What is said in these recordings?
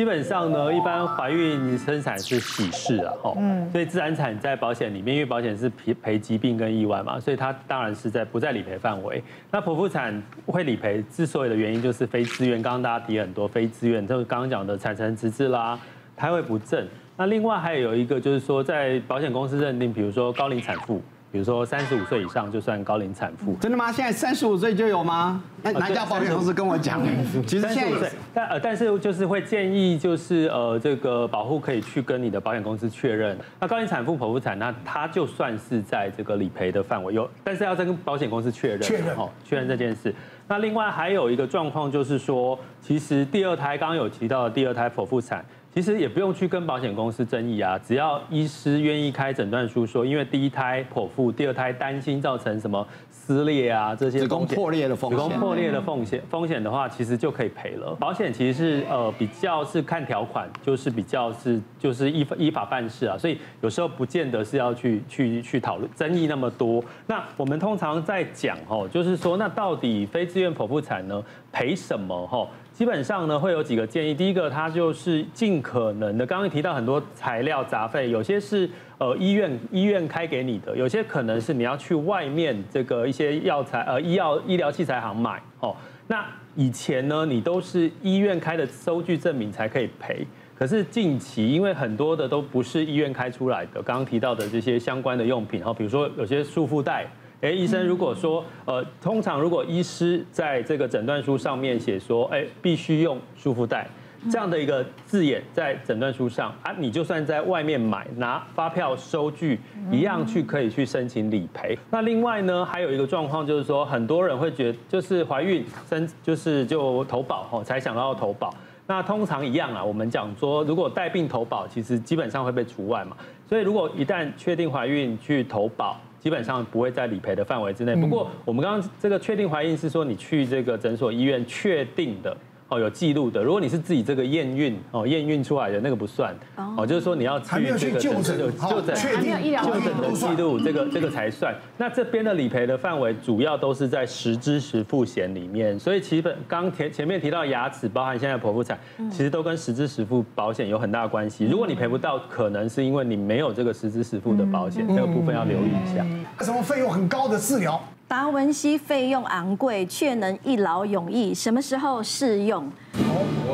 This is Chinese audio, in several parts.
基本上呢，一般怀孕生产是喜事啊，哦，嗯，所以自然产在保险里面，因为保险是赔赔疾病跟意外嘛，所以它当然是在不在理赔范围。那剖腹产会理赔，之所以的原因就是非自愿，刚刚大家提很多非自愿，就是刚刚讲的产程迟滞啦，胎位不正。那另外还有一个就是说，在保险公司认定，比如说高龄产妇。比如说三十五岁以上就算高龄产妇，真的吗？现在三十五岁就有吗？那哪家保险公司跟我讲？其实现在但呃，但是就是会建议，就是呃，这个保护可以去跟你的保险公司确认。那高龄产妇剖腹产，那它就算是在这个理赔的范围有，但是要再跟保险公司确认，确认哦，确认这件事。那另外还有一个状况就是说，其实第二胎刚刚有提到的第二胎剖腹产。其实也不用去跟保险公司争议啊，只要医师愿意开诊断书说，因为第一胎剖腹，第二胎担心造成什么撕裂啊这些子宫破裂的风险，子宫破裂的风险风险的话，其实就可以赔了。保险其实是呃比较是看条款，就是比较是就是依法依法办事啊，所以有时候不见得是要去去去讨论争议那么多。那我们通常在讲哦，就是说那到底非自愿剖腹产呢赔什么哈？基本上呢，会有几个建议。第一个，它就是尽可能的，刚刚提到很多材料杂费，有些是呃医院医院开给你的，有些可能是你要去外面这个一些药材呃医药医疗器材行买哦。那以前呢，你都是医院开的收据证明才可以赔。可是近期，因为很多的都不是医院开出来的，刚刚提到的这些相关的用品，哈，比如说有些束缚带。哎，医生，如果说，呃，通常如果医师在这个诊断书上面写说，哎，必须用束缚带这样的一个字眼在诊断书上啊，你就算在外面买，拿发票收据一样去可以去申请理赔。那另外呢，还有一个状况就是说，很多人会觉得就是怀孕生就是就投保哦才想到投保。那通常一样啊，我们讲说，如果带病投保，其实基本上会被除外嘛。所以如果一旦确定怀孕去投保，基本上不会在理赔的范围之内。不过我们刚刚这个确定怀孕是说你去这个诊所医院确定的。哦，有记录的。如果你是自己这个验孕哦，验孕出来的那个不算哦，就是说你要去这个就诊，就诊确定就诊的记录，这个这个才算。那这边的理赔的范围主要都是在实支实付险里面，所以其本刚前前面提到牙齿，包含现在剖腹产，其实都跟实支实付保险有很大的关系。如果你赔不到，可能是因为你没有这个实支实付的保险，这个部分要留意一下。什么费用很高的治疗？达文西费用昂贵，却能一劳永逸。什么时候适用？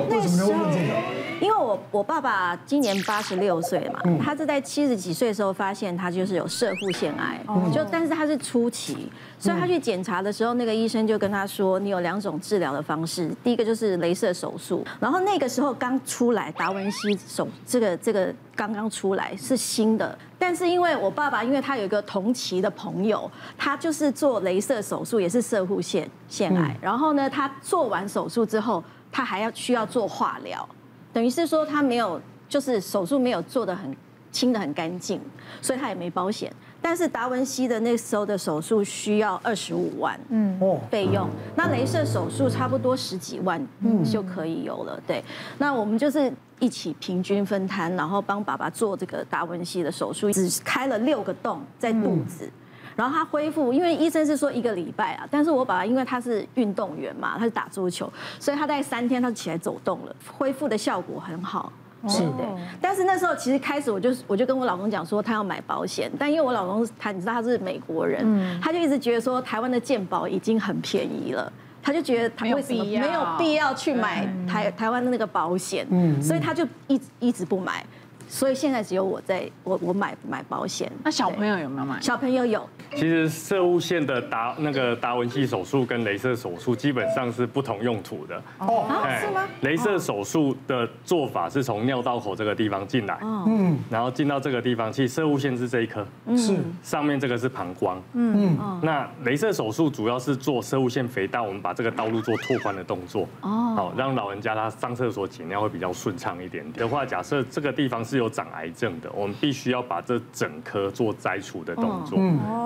哦，为什么要问这个？因为我我爸爸今年八十六岁嘛，他是在七十几岁的时候发现他就是有射护腺癌，就但是他是初期，所以他去检查的时候，那个医生就跟他说，你有两种治疗的方式，第一个就是镭射手术，然后那个时候刚出来达文西手这个这个刚刚出来是新的，但是因为我爸爸因为他有一个同期的朋友，他就是做镭射手术也是射护腺腺癌，然后呢他做完手术之后，他还要需要做化疗。等于是说他没有，就是手术没有做的很清的很干净，所以他也没保险。但是达文西的那时候的手术需要二十五万，嗯，费用。那镭射手术差不多十几万，嗯，就可以有了。对，那我们就是一起平均分摊，然后帮爸爸做这个达文西的手术，只开了六个洞在肚子。然后他恢复，因为医生是说一个礼拜啊，但是我爸爸因为他是运动员嘛，他是打桌球，所以他在三天他就起来走动了，恢复的效果很好。是的，但是那时候其实开始我就我就跟我老公讲说他要买保险，但因为我老公他你知道他是美国人，他就一直觉得说台湾的健保已经很便宜了，他就觉得他为什么没有必要去买台台湾的那个保险，所以他就一直一直不买。所以现在只有我在我我买买保险。那小朋友有没有买？小朋友有。其实射物线的达那个达文西手术跟镭射手术基本上是不同用途的。哦，是吗？镭射手术的做法是从尿道口这个地方进来，嗯，然后进到这个地方，其实射物线是这一颗，是上面这个是膀胱，嗯嗯。那镭射手术主要是做射物线肥大，我们把这个道路做拓宽的动作，哦，好让老人家他上厕所解尿会比较顺畅一点点。的话，假设这个地方是有长癌症的，我们必须要把这整颗做摘除的动作。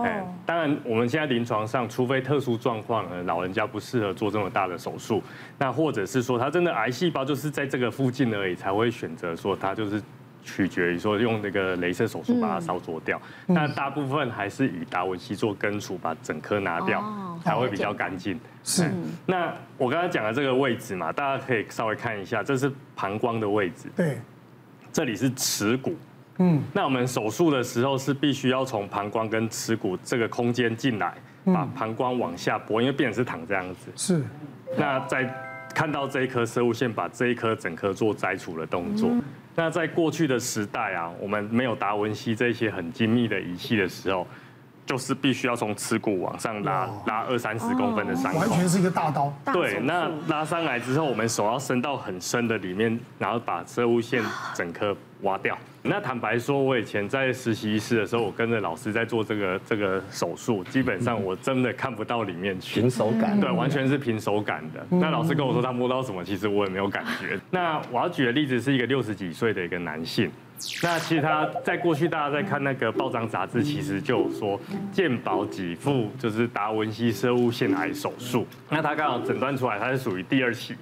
哎，当然我们现在临床上，除非特殊状况，老人家不适合做这么大的手术，那或者是说他真的癌细胞就是在这个附近而已，才会选择说他就是取决于说用那个镭射手术把它烧灼掉，那大部分还是以达文西做根除，把整颗拿掉才会比较干净。是。那我刚才讲的这个位置嘛，大家可以稍微看一下，这是膀胱的位置。对。这里是耻骨。嗯。那我们手术的时候是必须要从膀胱跟耻骨这个空间进来，把膀胱往下拨，因为病人是躺这样子。是。那在看到这一颗生物线，把这一颗整颗做摘除的动作。那在过去的时代啊，我们没有达文西这些很精密的仪器的时候，就是必须要从耻骨往上拉拉二三十公分的伤口，完全是一个大刀。对，那拉上来之后，我们手要伸到很深的里面，然后把摄护腺整颗挖掉。那坦白说，我以前在实习医师的时候，我跟着老师在做这个这个手术，基本上我真的看不到里面去，凭手感，对，完全是凭手感的。那老师跟我说他摸到什么，其实我也没有感觉。那我要举的例子是一个六十几岁的一个男性，那其实他在过去大家在看那个报章杂志，其实就有说健保给付就是达文西生物腺癌手术，那他刚好诊断出来他是属于第二期。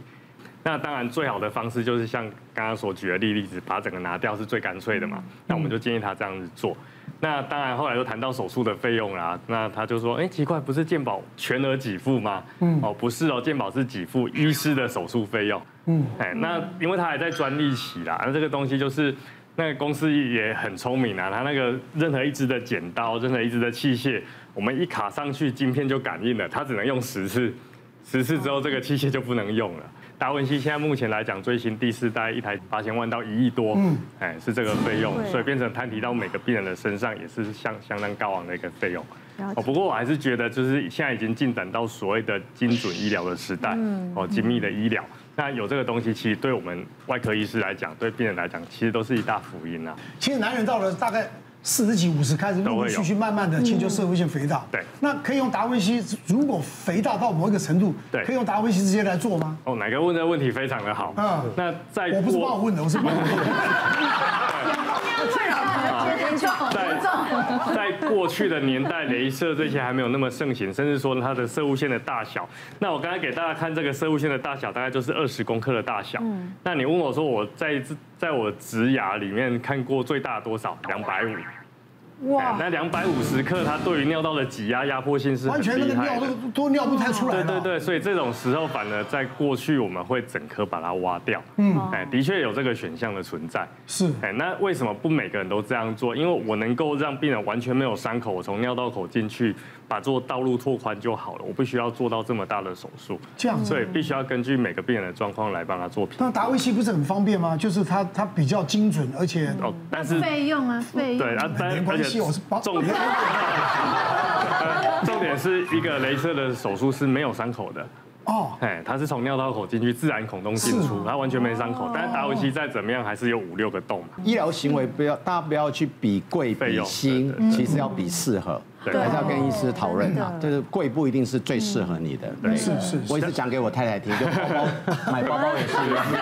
那当然，最好的方式就是像刚刚所举的例例子，把整个拿掉是最干脆的嘛。那我们就建议他这样子做。那当然，后来又谈到手术的费用啦。那他就说：“哎，奇怪，不是健保全额给付吗？”嗯，哦，不是哦，健保是给付医师的手术费用。嗯，哎，那因为他还在专利期啦，那这个东西就是那个公司也很聪明啊，他那个任何一支的剪刀，任何一支的器械，我们一卡上去，晶片就感应了，它只能用十次，十次之后这个器械就不能用了。达文西现在目前来讲，最新第四代一台八千万到一亿多，嗯，哎，是这个费用，所以变成摊提到每个病人的身上，也是相相当高昂的一个费用。哦，不过我还是觉得，就是现在已经进展到所谓的精准医疗的时代，哦，精密的医疗，那有这个东西，其实对我们外科医师来讲，对病人来讲，其实都是一大福音啊。其实男人到了大概。四十几、五十开始陆陆续续慢慢的迁就社会性肥大。对，那可以用达文西，如果肥大到某一个程度，对，可以用达文西直接来做吗？哦，哪个问的问题非常的好。嗯，那在我不是帮我问的，我是帮我问的。在在过去的年代，镭射这些还没有那么盛行，甚至说它的射物线的大小。那我刚才给大家看这个射物线的大小，大概就是二十公克的大小。嗯，那你问我说我在在我职涯里面看过最大多少？两百五。哇，那两百五十克，它对于尿道的挤压压迫性是完全那个尿都都尿不太出来。对对对，所以这种时候反而在过去我们会整颗把它挖掉。嗯，哎，的确有这个选项的存在。是，哎，那为什么不每个人都这样做？因为我能够让病人完全没有伤口，我从尿道口进去。把做道路拓宽就好了，我不需要做到这么大的手术，这样，所以必须要根据每个病人的状况来帮他做评。那达维西不是很方便吗？就是它它比较精准，而且哦，但是费用啊，费用对啊，但没关系，我是重点，重点是一个镭射的手术是没有伤口的。哦，哎，它是从尿道口进去，自然孔洞进出，它完全没伤口。但是达文西再怎么样，还是有五六个洞嘛。医疗行为不要，大家不要去比贵比新，其实要比适合，还是要跟医师讨论啊。就是贵不一定是最适合你的。对，是是。我也是讲给我太太听，就包包买包包也是一样。对，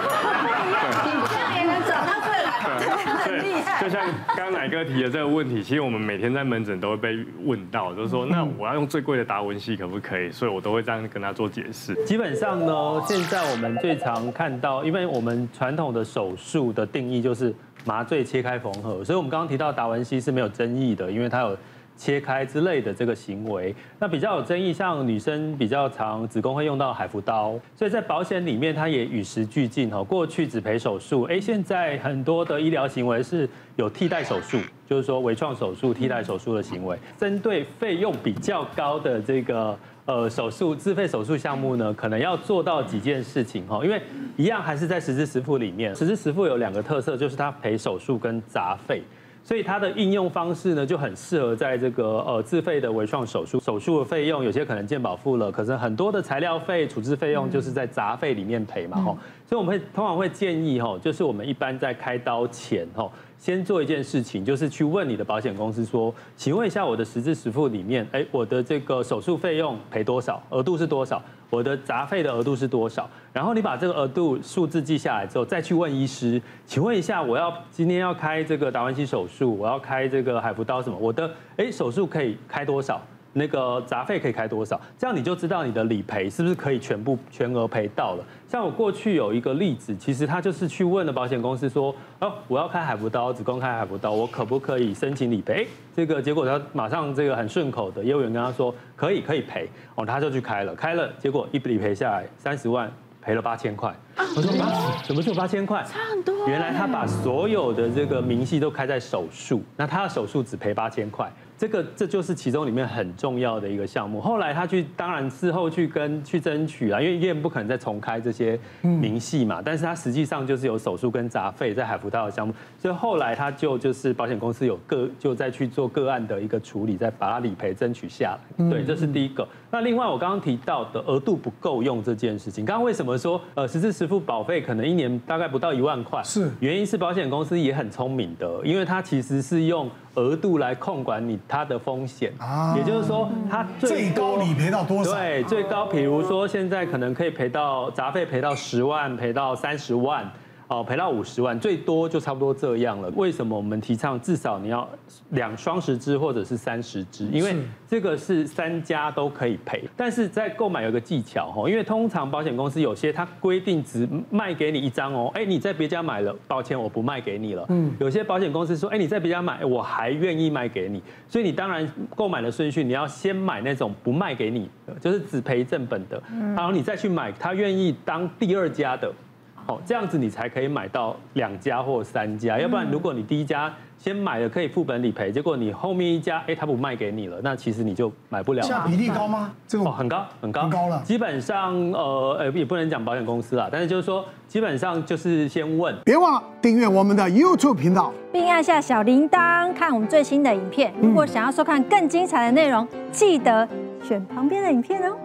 也能找到贵。对，就像刚刚乃哥提的这个问题，其实我们每天在门诊都会被问到，就是说，那我要用最贵的达文西可不可以？所以我都会这样跟他做解释。基本上呢，现在我们最常看到，因为我们传统的手术的定义就是麻醉、切开、缝合，所以我们刚刚提到达文西是没有争议的，因为它有。切开之类的这个行为，那比较有争议，像女生比较常子宫会用到海扶刀，所以在保险里面它也与时俱进哈。过去只赔手术，哎，现在很多的医疗行为是有替代手术，就是说微创手术替代手术的行为。针对费用比较高的这个呃手术自费手术项目呢，可能要做到几件事情哈，因为一样还是在实支实付里面，实支实付有两个特色，就是它赔手术跟杂费。所以它的应用方式呢，就很适合在这个呃自费的微创手术，手术的费用有些可能健保付了，可是很多的材料费、处置费用就是在杂费里面赔嘛吼。所以我们会通常会建议吼，就是我们一般在开刀前吼，先做一件事情，就是去问你的保险公司说，请问一下我的实质实付里面，哎，我的这个手术费用赔多少，额度是多少？我的杂费的额度是多少？然后你把这个额度数字记下来之后，再去问医师，请问一下，我要今天要开这个达文西手术，我要开这个海扶刀什么？我的哎手术可以开多少？那个杂费可以开多少，这样你就知道你的理赔是不是可以全部全额赔到了。像我过去有一个例子，其实他就是去问了保险公司说，哦，我要开海扶刀，子宫开海扶刀，我可不可以申请理赔？这个结果他马上这个很顺口的业务员跟他说，可以可以赔，哦，他就去开了，开了，结果一笔理赔下来三十万，赔了八千块。我说啊，怎么就八千块？差很多。原来他把所有的这个明细都开在手术，那他的手术只赔八千块。这个这就是其中里面很重要的一个项目。后来他去，当然事后去跟去争取啊，因为医院不可能再重开这些明细嘛。但是他实际上就是有手术跟杂费在海福道的项目，所以后来他就就是保险公司有个就再去做个案的一个处理，再把它理赔争取下来。对，这是第一个。那另外我刚刚提到的额度不够用这件事情，刚刚为什么说呃实支实付保费可能一年大概不到一万块？是，原因是保险公司也很聪明的，因为它其实是用。额度来控管你它的风险，也就是说，它最高理赔到多少？对，最高，比如说现在可能可以赔到杂费赔到十万，赔到三十万。哦，赔到五十万，最多就差不多这样了。为什么我们提倡至少你要两双十支或者是三十支？因为这个是三家都可以赔。但是在购买有个技巧哦，因为通常保险公司有些它规定只卖给你一张哦，哎，你在别家买了，抱歉，我不卖给你了。嗯，有些保险公司说，哎，你在别家买，我还愿意卖给你。所以你当然购买的顺序，你要先买那种不卖给你的，就是只赔正本的，然后你再去买他愿意当第二家的。哦，这样子你才可以买到两家或三家，要不然如果你第一家先买了可以副本理赔，结果你后面一家哎他不卖给你了，那其实你就买不了。现在比例高吗？这个哦很高很高很高了。基本上呃呃也不能讲保险公司啦，但是就是说基本上就是先问。别忘了订阅我们的 YouTube 频道，并按下小铃铛看我们最新的影片。如果想要收看更精彩的内容，记得选旁边的影片哦。